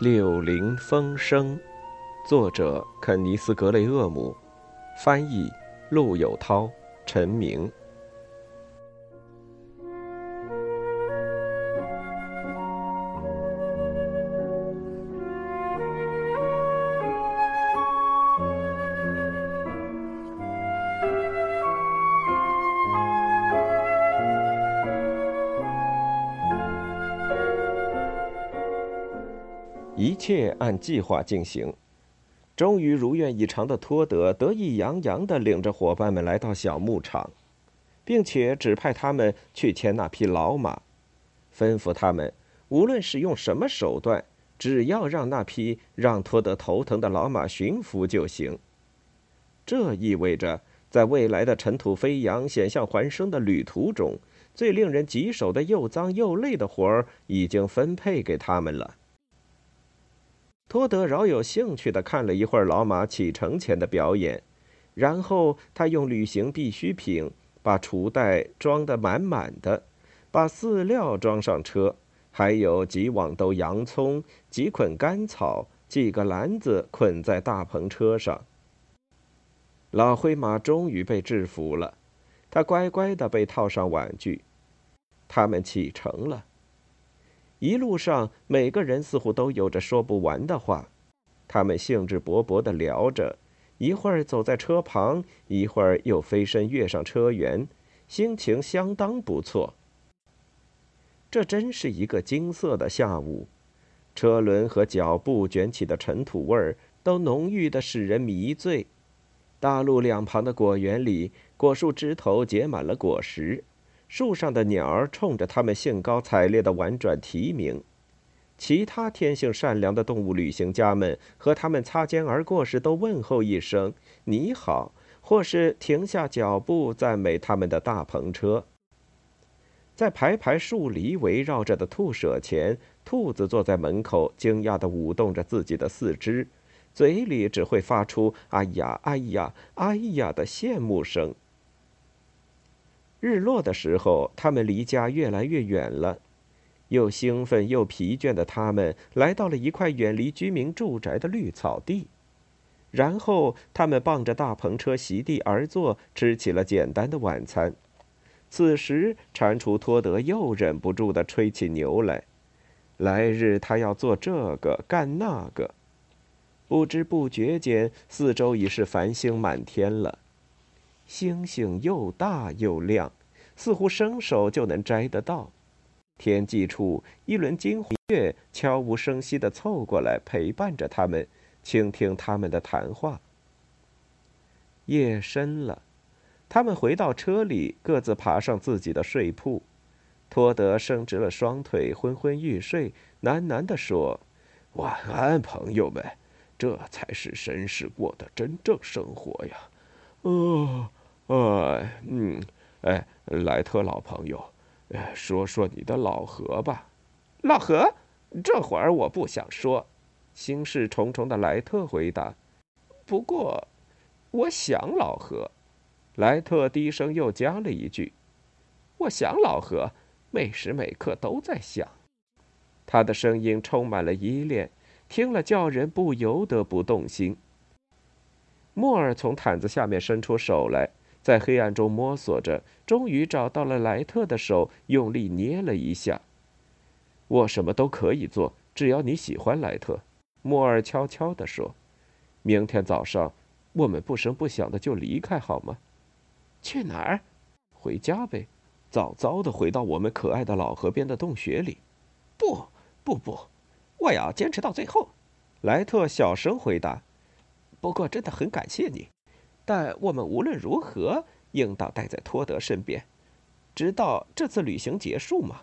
柳林风声，作者肯尼斯·格雷厄姆，翻译陆有涛、陈明。一切按计划进行，终于如愿以偿的托德得意洋洋地领着伙伴们来到小牧场，并且指派他们去牵那匹老马，吩咐他们无论使用什么手段，只要让那匹让托德头疼的老马驯服就行。这意味着，在未来的尘土飞扬、险象环生的旅途中，最令人棘手的又脏又累的活儿已经分配给他们了。托德饶有兴趣地看了一会儿老马启程前的表演，然后他用旅行必需品把厨袋装得满满的，把饲料装上车，还有几网兜洋葱、几捆干草、几个篮子捆在大篷车上。老灰马终于被制服了，他乖乖地被套上玩具，他们启程了。一路上，每个人似乎都有着说不完的话，他们兴致勃勃地聊着，一会儿走在车旁，一会儿又飞身跃上车辕，心情相当不错。这真是一个金色的下午，车轮和脚步卷起的尘土味儿都浓郁的使人迷醉。大路两旁的果园里，果树枝头结满了果实。树上的鸟儿冲着他们兴高采烈的婉转啼鸣，其他天性善良的动物旅行家们和他们擦肩而过时都问候一声“你好”，或是停下脚步赞美他们的大篷车。在排排树篱围绕着的兔舍前，兔子坐在门口，惊讶地舞动着自己的四肢，嘴里只会发出“哎呀，哎呀，哎呀”的羡慕声。日落的时候，他们离家越来越远了。又兴奋又疲倦的他们来到了一块远离居民住宅的绿草地，然后他们傍着大篷车席地而坐，吃起了简单的晚餐。此时，蟾蜍托德又忍不住地吹起牛来。来日他要做这个，干那个。不知不觉间，四周已是繁星满天了。星星又大又亮，似乎伸手就能摘得到。天际处，一轮金月悄无声息地凑过来，陪伴着他们，倾听他们的谈话。夜深了，他们回到车里，各自爬上自己的睡铺。托德伸直了双腿，昏昏欲睡，喃喃地说：“晚安，朋友们，这才是绅士过的真正生活呀。”哦。呃，嗯，哎，莱特老朋友，哎，说说你的老何吧。老何，这会儿我不想说。心事重重的莱特回答。不过，我想老何。莱特低声又加了一句：“我想老何，每时每刻都在想。”他的声音充满了依恋，听了叫人不由得不动心。莫尔从毯子下面伸出手来。在黑暗中摸索着，终于找到了莱特的手，用力捏了一下。我什么都可以做，只要你喜欢，莱特。莫尔悄悄地说：“明天早上，我们不声不响的就离开，好吗？”去哪儿？回家呗，早早的回到我们可爱的老河边的洞穴里。不，不，不，我要坚持到最后。”莱特小声回答。“不过，真的很感谢你。”但我们无论如何应当待在托德身边，直到这次旅行结束嘛。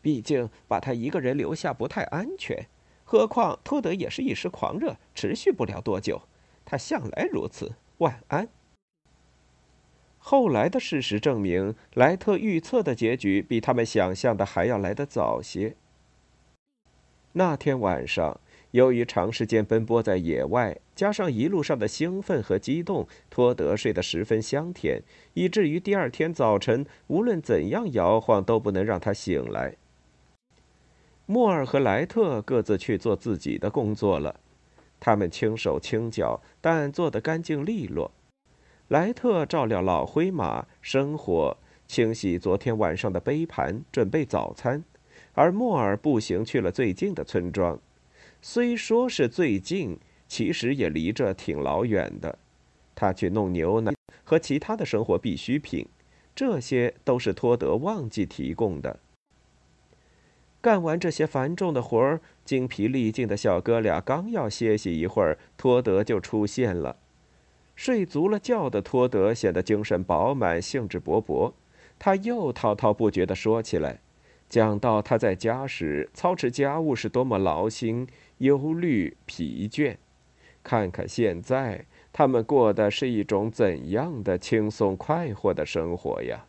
毕竟把他一个人留下不太安全。何况托德也是一时狂热，持续不了多久。他向来如此。晚安。后来的事实证明，莱特预测的结局比他们想象的还要来得早些。那天晚上。由于长时间奔波在野外，加上一路上的兴奋和激动，托德睡得十分香甜，以至于第二天早晨无论怎样摇晃都不能让他醒来。莫尔和莱特各自去做自己的工作了。他们轻手轻脚，但做得干净利落。莱特照料老灰马，生火，清洗昨天晚上的杯盘，准备早餐；而莫尔步行去了最近的村庄。虽说是最近，其实也离这挺老远的。他去弄牛奶和其他的生活必需品，这些都是托德忘记提供的。干完这些繁重的活儿，精疲力尽的小哥俩刚要歇息一会儿，托德就出现了。睡足了觉的托德显得精神饱满，兴致勃勃。他又滔滔不绝地说起来，讲到他在家时操持家务是多么劳心、忧虑、疲倦。看看现在，他们过的是一种怎样的轻松快活的生活呀！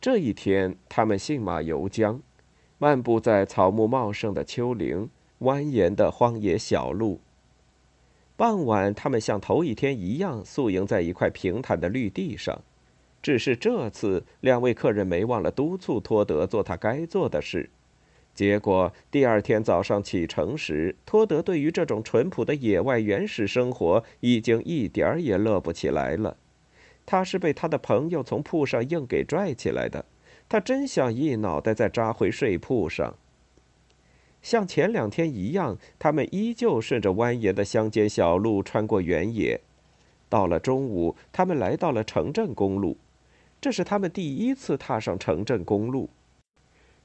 这一天，他们信马由缰，漫步在草木茂盛的丘陵、蜿蜒的荒野小路。傍晚，他们像头一天一样宿营在一块平坦的绿地上，只是这次两位客人没忘了督促托德做他该做的事。结果第二天早上启程时，托德对于这种淳朴的野外原始生活已经一点儿也乐不起来了。他是被他的朋友从铺上硬给拽起来的，他真想一脑袋再扎回睡铺上。像前两天一样，他们依旧顺着蜿蜒的乡间小路穿过原野。到了中午，他们来到了城镇公路。这是他们第一次踏上城镇公路。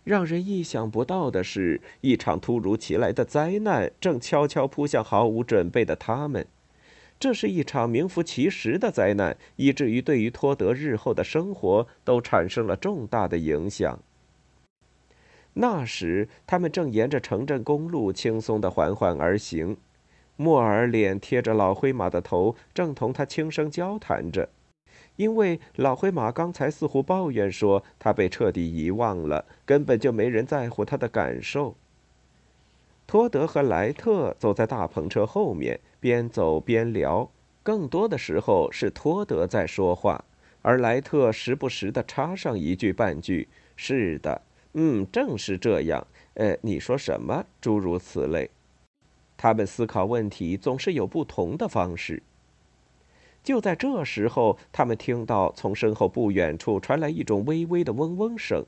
让人意想不到的是，一场突如其来的灾难正悄悄扑向毫无准备的他们。这是一场名副其实的灾难，以至于对于托德日后的生活都产生了重大的影响。那时，他们正沿着城镇公路轻松地缓缓而行。莫尔脸贴着老灰马的头，正同他轻声交谈着。因为老灰马刚才似乎抱怨说，他被彻底遗忘了，根本就没人在乎他的感受。托德和莱特走在大篷车后面，边走边聊。更多的时候是托德在说话，而莱特时不时的插上一句半句：“是的。”嗯，正是这样。呃，你说什么？诸如此类。他们思考问题总是有不同的方式。就在这时候，他们听到从身后不远处传来一种微微的嗡嗡声，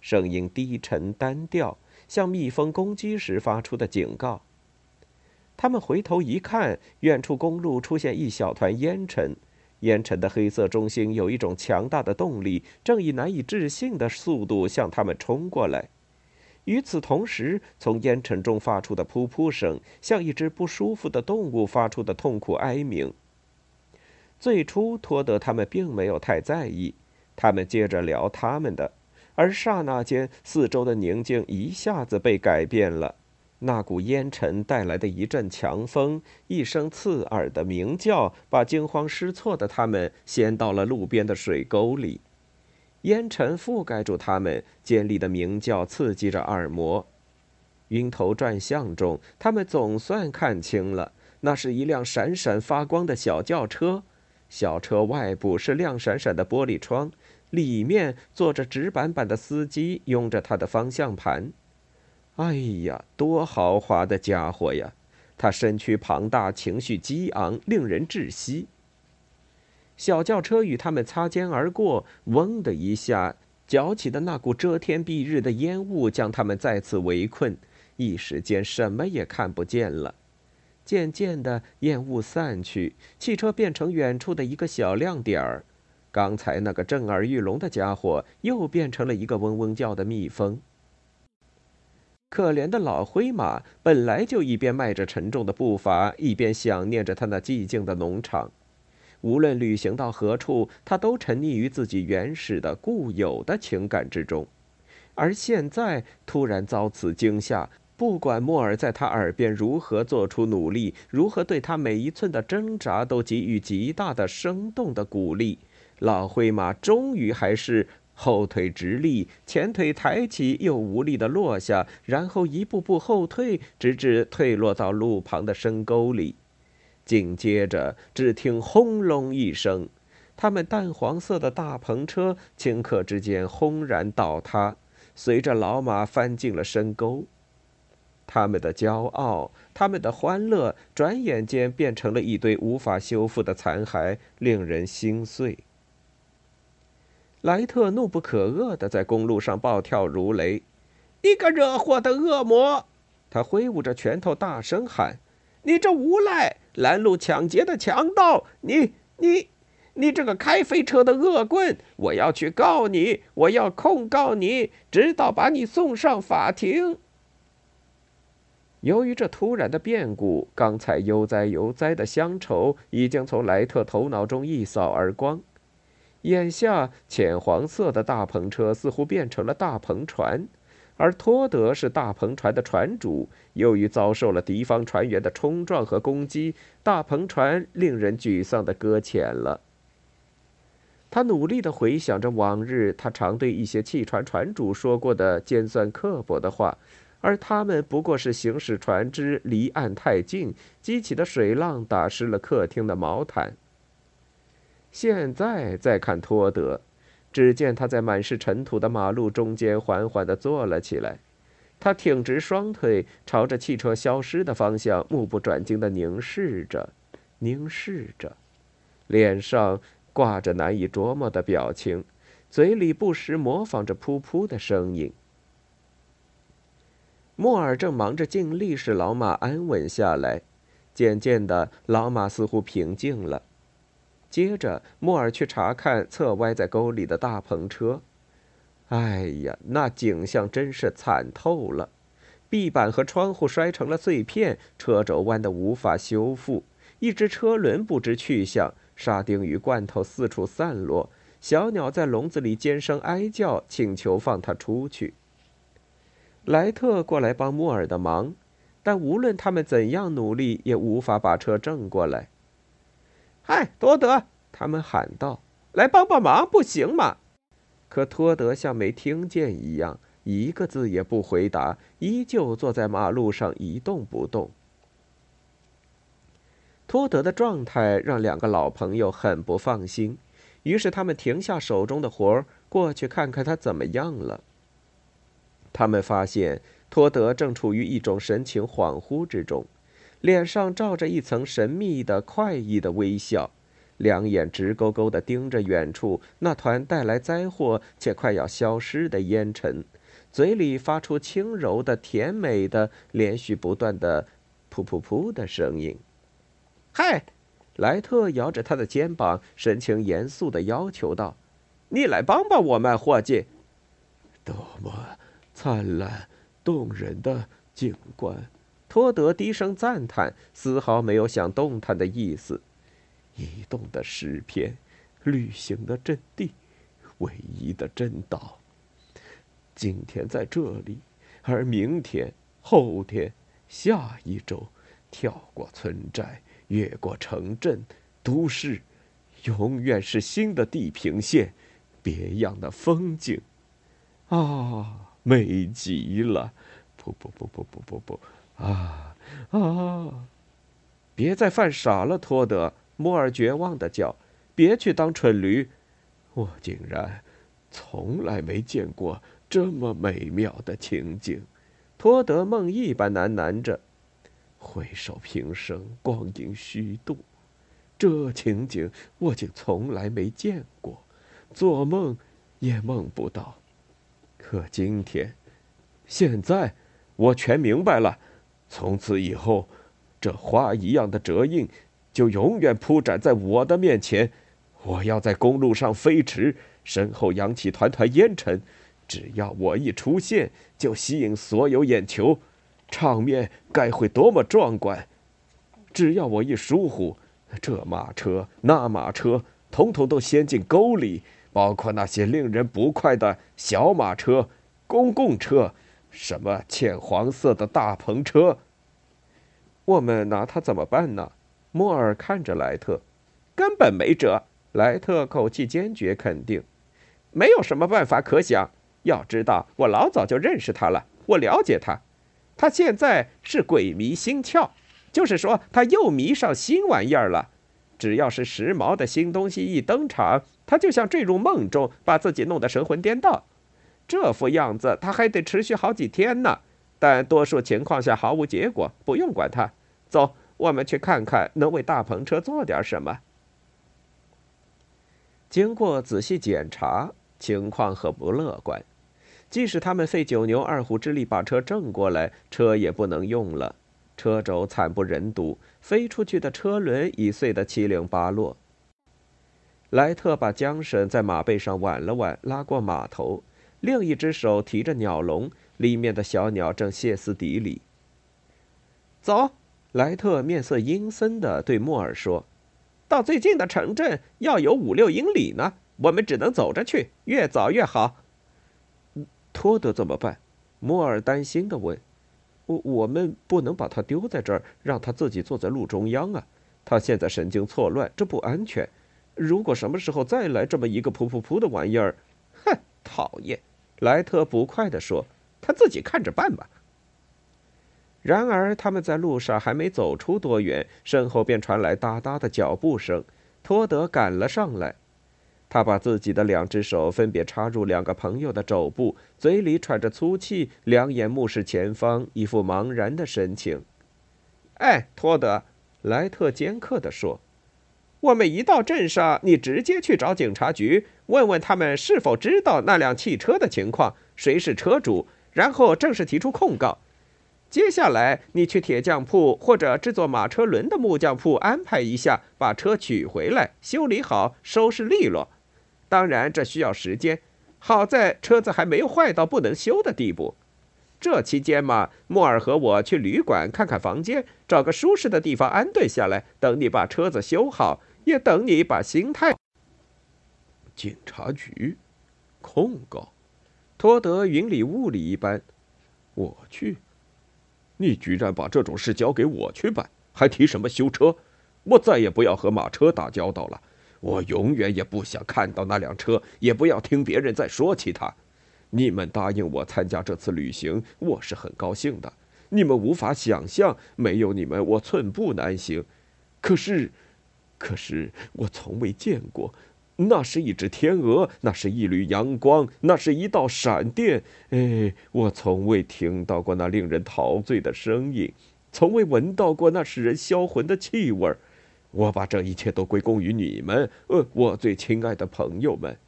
声音低沉单调，像蜜蜂攻击时发出的警告。他们回头一看，远处公路出现一小团烟尘。烟尘的黑色中心有一种强大的动力，正以难以置信的速度向他们冲过来。与此同时，从烟尘中发出的噗噗声，像一只不舒服的动物发出的痛苦哀鸣。最初，托德他们并没有太在意，他们接着聊他们的，而刹那间，四周的宁静一下子被改变了。那股烟尘带来的一阵强风，一声刺耳的鸣叫，把惊慌失措的他们掀到了路边的水沟里。烟尘覆盖住他们，尖利的鸣叫刺激着耳膜。晕头转向中，他们总算看清了，那是一辆闪闪发光的小轿车。小车外部是亮闪闪的玻璃窗，里面坐着直板板的司机，拥着他的方向盘。哎呀，多豪华的家伙呀！他身躯庞大，情绪激昂，令人窒息。小轿车与他们擦肩而过，嗡的一下，搅起的那股遮天蔽日的烟雾将他们再次围困，一时间什么也看不见了。渐渐的，烟雾散去，汽车变成远处的一个小亮点儿。刚才那个震耳欲聋的家伙，又变成了一个嗡嗡叫的蜜蜂。可怜的老灰马本来就一边迈着沉重的步伐，一边想念着他那寂静的农场。无论旅行到何处，他都沉溺于自己原始的、固有的情感之中。而现在突然遭此惊吓，不管莫尔在他耳边如何做出努力，如何对他每一寸的挣扎都给予极大的、生动的鼓励，老灰马终于还是。后腿直立，前腿抬起，又无力地落下，然后一步步后退，直至退落到路旁的深沟里。紧接着，只听轰隆一声，他们淡黄色的大篷车顷刻之间轰然倒塌，随着老马翻进了深沟。他们的骄傲，他们的欢乐，转眼间变成了一堆无法修复的残骸，令人心碎。莱特怒不可遏地在公路上暴跳如雷：“你个惹祸的恶魔！”他挥舞着拳头，大声喊：“你这无赖，拦路抢劫的强盗！你、你、你这个开飞车的恶棍！我要去告你，我要控告你，直到把你送上法庭。”由于这突然的变故，刚才悠哉悠哉的乡愁已经从莱特头脑中一扫而光。眼下，浅黄色的大篷车似乎变成了大篷船，而托德是大篷船的船主。由于遭受了敌方船员的冲撞和攻击，大篷船令人沮丧的搁浅了。他努力地回想着往日他常对一些汽船船主说过的尖酸刻薄的话。而他们不过是行驶船只离岸太近，激起的水浪打湿了客厅的毛毯。现在再看托德，只见他在满是尘土的马路中间缓缓地坐了起来，他挺直双腿，朝着汽车消失的方向目不转睛地凝视着，凝视着，脸上挂着难以琢磨的表情，嘴里不时模仿着“噗噗”的声音。莫尔正忙着尽力使老马安稳下来，渐渐的，老马似乎平静了。接着，莫尔去查看侧歪在沟里的大篷车。哎呀，那景象真是惨透了！壁板和窗户摔成了碎片，车轴弯得无法修复，一只车轮不知去向，沙丁鱼罐头四处散落，小鸟在笼子里尖声哀叫，请求放它出去。莱特过来帮莫尔的忙，但无论他们怎样努力，也无法把车正过来。嗨，多德！他们喊道：“来帮帮忙，不行吗？”可托德像没听见一样，一个字也不回答，依旧坐在马路上一动不动。托德的状态让两个老朋友很不放心，于是他们停下手中的活儿，过去看看他怎么样了。他们发现托德正处于一种神情恍惚之中，脸上罩着一层神秘的、快意的微笑，两眼直勾勾地盯着远处那团带来灾祸且快要消失的烟尘，嘴里发出轻柔的、甜美的、连续不断的“噗噗噗”的声音。嗨，莱特摇着他的肩膀，神情严肃地要求道：“你来帮帮我们，伙计。”多么！灿烂动人的景观，托德低声赞叹，丝毫没有想动弹的意思。移动的诗篇，旅行的阵地，唯一的真道。今天在这里，而明天、后天、下一周，跳过村寨，越过城镇、都市，永远是新的地平线，别样的风景。啊！美极了！不不不不不不不！啊啊！别再犯傻了，托德！莫尔绝望的叫：“别去当蠢驴！我竟然从来没见过这么美妙的情景。”托德梦一般喃喃着：“回首平生，光阴虚度，这情景我竟从来没见过，做梦也梦不到。”可今天，现在，我全明白了。从此以后，这花一样的折印就永远铺展在我的面前。我要在公路上飞驰，身后扬起团团烟尘。只要我一出现，就吸引所有眼球，场面该会多么壮观！只要我一疏忽，这马车那马车，统统都陷进沟里。包括那些令人不快的小马车、公共车，什么浅黄色的大篷车。我们拿它怎么办呢？莫尔看着莱特，根本没辙。莱特口气坚决肯定，没有什么办法可想。要知道，我老早就认识他了，我了解他。他现在是鬼迷心窍，就是说他又迷上新玩意儿了。只要是时髦的新东西一登场，他就像坠入梦中，把自己弄得神魂颠倒。这副样子他还得持续好几天呢。但多数情况下毫无结果，不用管他。走，我们去看看能为大篷车做点什么。经过仔细检查，情况很不乐观。即使他们费九牛二虎之力把车正过来，车也不能用了。车轴惨不忍睹，飞出去的车轮已碎得七零八落。莱特把缰绳在马背上挽了挽，拉过马头，另一只手提着鸟笼，里面的小鸟正歇斯底里。走，莱特面色阴森地对莫尔说：“到最近的城镇要有五六英里呢，我们只能走着去，越早越好。”托德怎么办？莫尔担心地问。“我我们不能把他丢在这儿，让他自己坐在路中央啊！他现在神经错乱，这不安全。”如果什么时候再来这么一个噗噗噗的玩意儿，哼，讨厌！莱特不快地说：“他自己看着办吧。”然而，他们在路上还没走出多远，身后便传来哒哒的脚步声。托德赶了上来，他把自己的两只手分别插入两个朋友的肘部，嘴里喘着粗气，两眼目视前方，一副茫然的神情。“哎，托德！”莱特尖刻地说。我们一到镇上，你直接去找警察局，问问他们是否知道那辆汽车的情况，谁是车主，然后正式提出控告。接下来，你去铁匠铺或者制作马车轮的木匠铺安排一下，把车取回来，修理好，收拾利落。当然，这需要时间。好在车子还没有坏到不能修的地步。这期间嘛，莫尔和我去旅馆看看房间，找个舒适的地方安顿下来，等你把车子修好。也等你把心态。警察局，控告，托德云里雾里一般。我去，你居然把这种事交给我去办，还提什么修车？我再也不要和马车打交道了。我永远也不想看到那辆车，也不要听别人再说起它。你们答应我参加这次旅行，我是很高兴的。你们无法想象，没有你们，我寸步难行。可是。可是我从未见过，那是一只天鹅，那是一缕阳光，那是一道闪电。哎，我从未听到过那令人陶醉的声音，从未闻到过那使人销魂的气味。我把这一切都归功于你们，呃，我最亲爱的朋友们。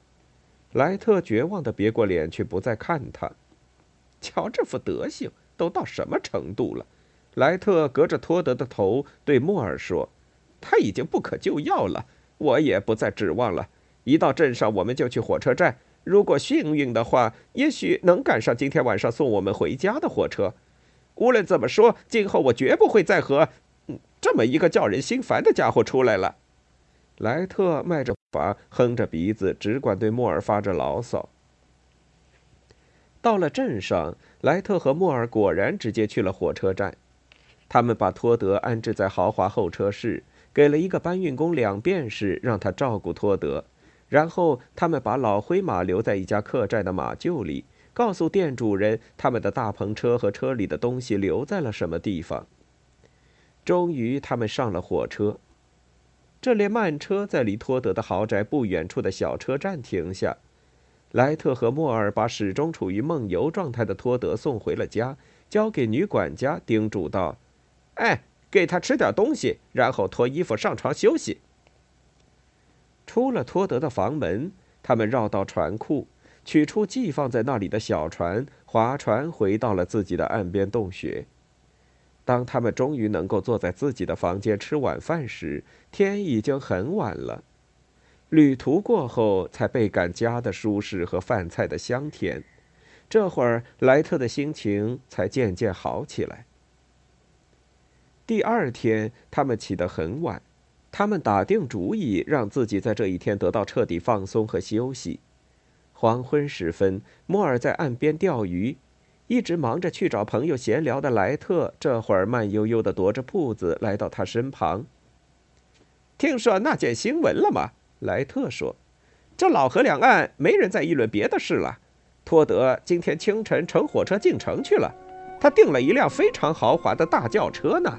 莱特绝望的别过脸，去不再看他。瞧这副德行，都到什么程度了？莱特隔着托德的头对莫尔说。他已经不可救药了，我也不再指望了。一到镇上，我们就去火车站。如果幸运的话，也许能赶上今天晚上送我们回家的火车。无论怎么说，今后我绝不会再和这么一个叫人心烦的家伙出来了。莱特迈着步伐，哼着鼻子，只管对莫尔发着牢骚。到了镇上，莱特和莫尔果然直接去了火车站。他们把托德安置在豪华候车室。给了一个搬运工两便士，让他照顾托德。然后他们把老灰马留在一家客栈的马厩里，告诉店主人他们的大篷车和车里的东西留在了什么地方。终于，他们上了火车。这列慢车在离托德的豪宅不远处的小车站停下。莱特和莫尔把始终处于梦游状态的托德送回了家，交给女管家，叮嘱道：“哎。”给他吃点东西，然后脱衣服上床休息。出了托德的房门，他们绕到船库，取出寄放在那里的小船，划船回到了自己的岸边洞穴。当他们终于能够坐在自己的房间吃晚饭时，天已经很晚了。旅途过后，才倍感家的舒适和饭菜的香甜。这会儿，莱特的心情才渐渐好起来。第二天，他们起得很晚。他们打定主意，让自己在这一天得到彻底放松和休息。黄昏时分，莫尔在岸边钓鱼，一直忙着去找朋友闲聊的莱特，这会儿慢悠悠地踱着步子来到他身旁。听说那件新闻了吗？莱特说：“这老河两岸没人在议论别的事了。托德今天清晨乘火车进城去了，他订了一辆非常豪华的大轿车呢。”